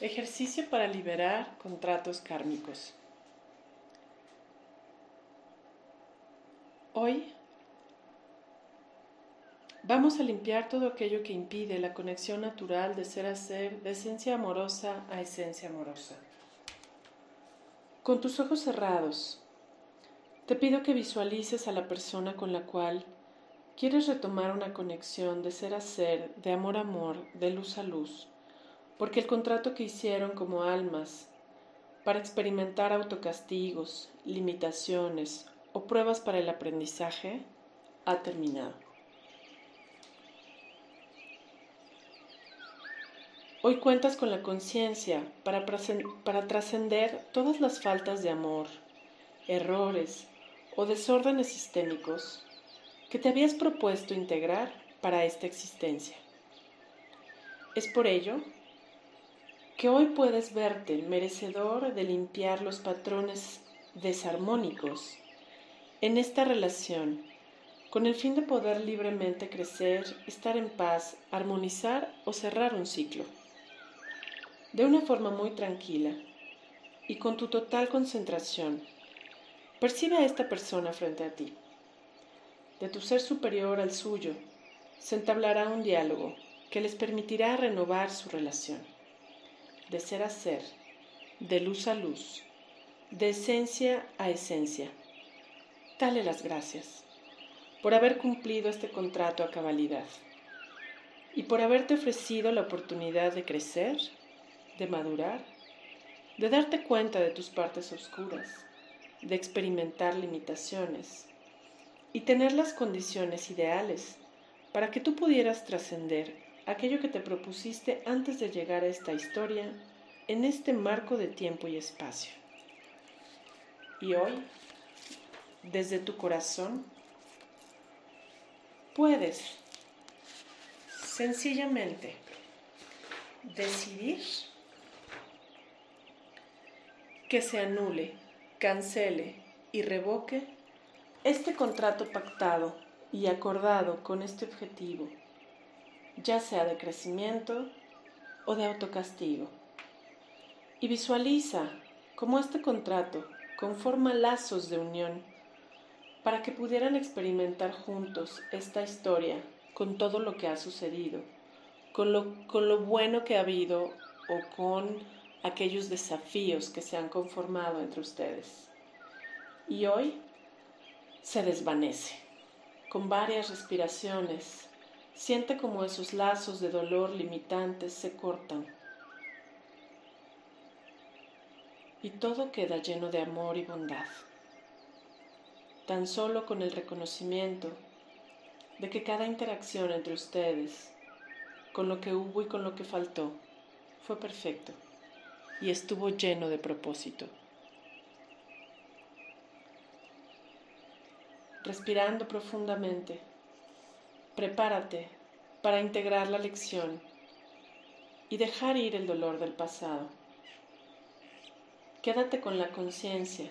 Ejercicio para liberar contratos kármicos. Hoy vamos a limpiar todo aquello que impide la conexión natural de ser a ser, de esencia amorosa a esencia amorosa. Con tus ojos cerrados, te pido que visualices a la persona con la cual quieres retomar una conexión de ser a ser, de amor a amor, de luz a luz porque el contrato que hicieron como almas para experimentar autocastigos, limitaciones o pruebas para el aprendizaje ha terminado. Hoy cuentas con la conciencia para, para trascender todas las faltas de amor, errores o desórdenes sistémicos que te habías propuesto integrar para esta existencia. Es por ello que hoy puedes verte merecedor de limpiar los patrones desarmónicos en esta relación, con el fin de poder libremente crecer, estar en paz, armonizar o cerrar un ciclo. De una forma muy tranquila y con tu total concentración, percibe a esta persona frente a ti. De tu ser superior al suyo, se entablará un diálogo que les permitirá renovar su relación de ser a ser, de luz a luz, de esencia a esencia. Dale las gracias por haber cumplido este contrato a cabalidad y por haberte ofrecido la oportunidad de crecer, de madurar, de darte cuenta de tus partes oscuras, de experimentar limitaciones y tener las condiciones ideales para que tú pudieras trascender aquello que te propusiste antes de llegar a esta historia en este marco de tiempo y espacio. Y hoy, desde tu corazón, puedes sencillamente decidir que se anule, cancele y revoque este contrato pactado y acordado con este objetivo ya sea de crecimiento o de autocastigo. Y visualiza cómo este contrato conforma lazos de unión para que pudieran experimentar juntos esta historia con todo lo que ha sucedido, con lo, con lo bueno que ha habido o con aquellos desafíos que se han conformado entre ustedes. Y hoy se desvanece con varias respiraciones Siente como esos lazos de dolor limitantes se cortan y todo queda lleno de amor y bondad. Tan solo con el reconocimiento de que cada interacción entre ustedes, con lo que hubo y con lo que faltó, fue perfecto y estuvo lleno de propósito. Respirando profundamente, Prepárate para integrar la lección y dejar ir el dolor del pasado. Quédate con la conciencia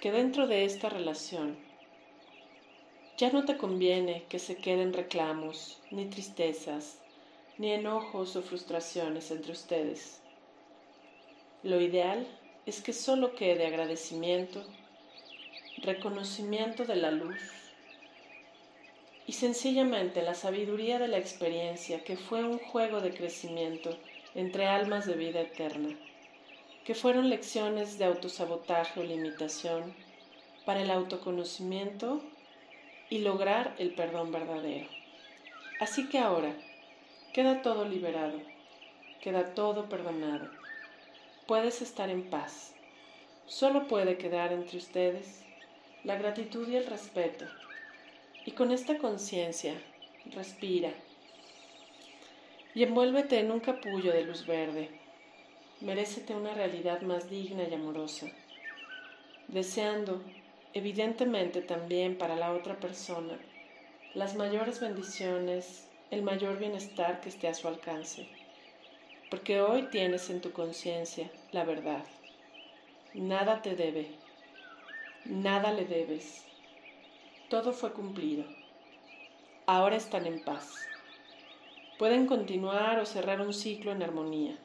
que dentro de esta relación ya no te conviene que se queden reclamos, ni tristezas, ni enojos o frustraciones entre ustedes. Lo ideal es que solo quede agradecimiento, reconocimiento de la luz y sencillamente la sabiduría de la experiencia que fue un juego de crecimiento entre almas de vida eterna, que fueron lecciones de autosabotaje o limitación para el autoconocimiento y lograr el perdón verdadero. Así que ahora queda todo liberado, queda todo perdonado. Puedes estar en paz. Solo puede quedar entre ustedes la gratitud y el respeto y con esta conciencia, respira. Y envuélvete en un capullo de luz verde. Merécete una realidad más digna y amorosa, deseando, evidentemente también para la otra persona, las mayores bendiciones, el mayor bienestar que esté a su alcance, porque hoy tienes en tu conciencia la verdad. Nada te debe, nada le debes todo fue cumplido. Ahora están en paz. Pueden continuar o cerrar un ciclo en armonía.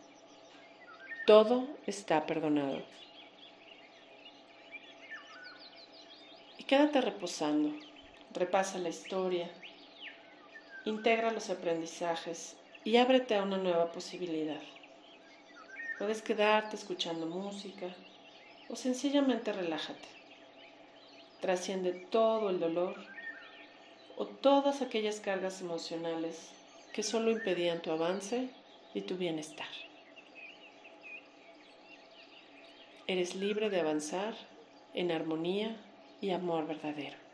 Todo está perdonado. Y quédate reposando. Repasa la historia. Integra los aprendizajes y ábrete a una nueva posibilidad. Puedes quedarte escuchando música o sencillamente relájate. Trasciende todo el dolor o todas aquellas cargas emocionales que solo impedían tu avance y tu bienestar. Eres libre de avanzar en armonía y amor verdadero.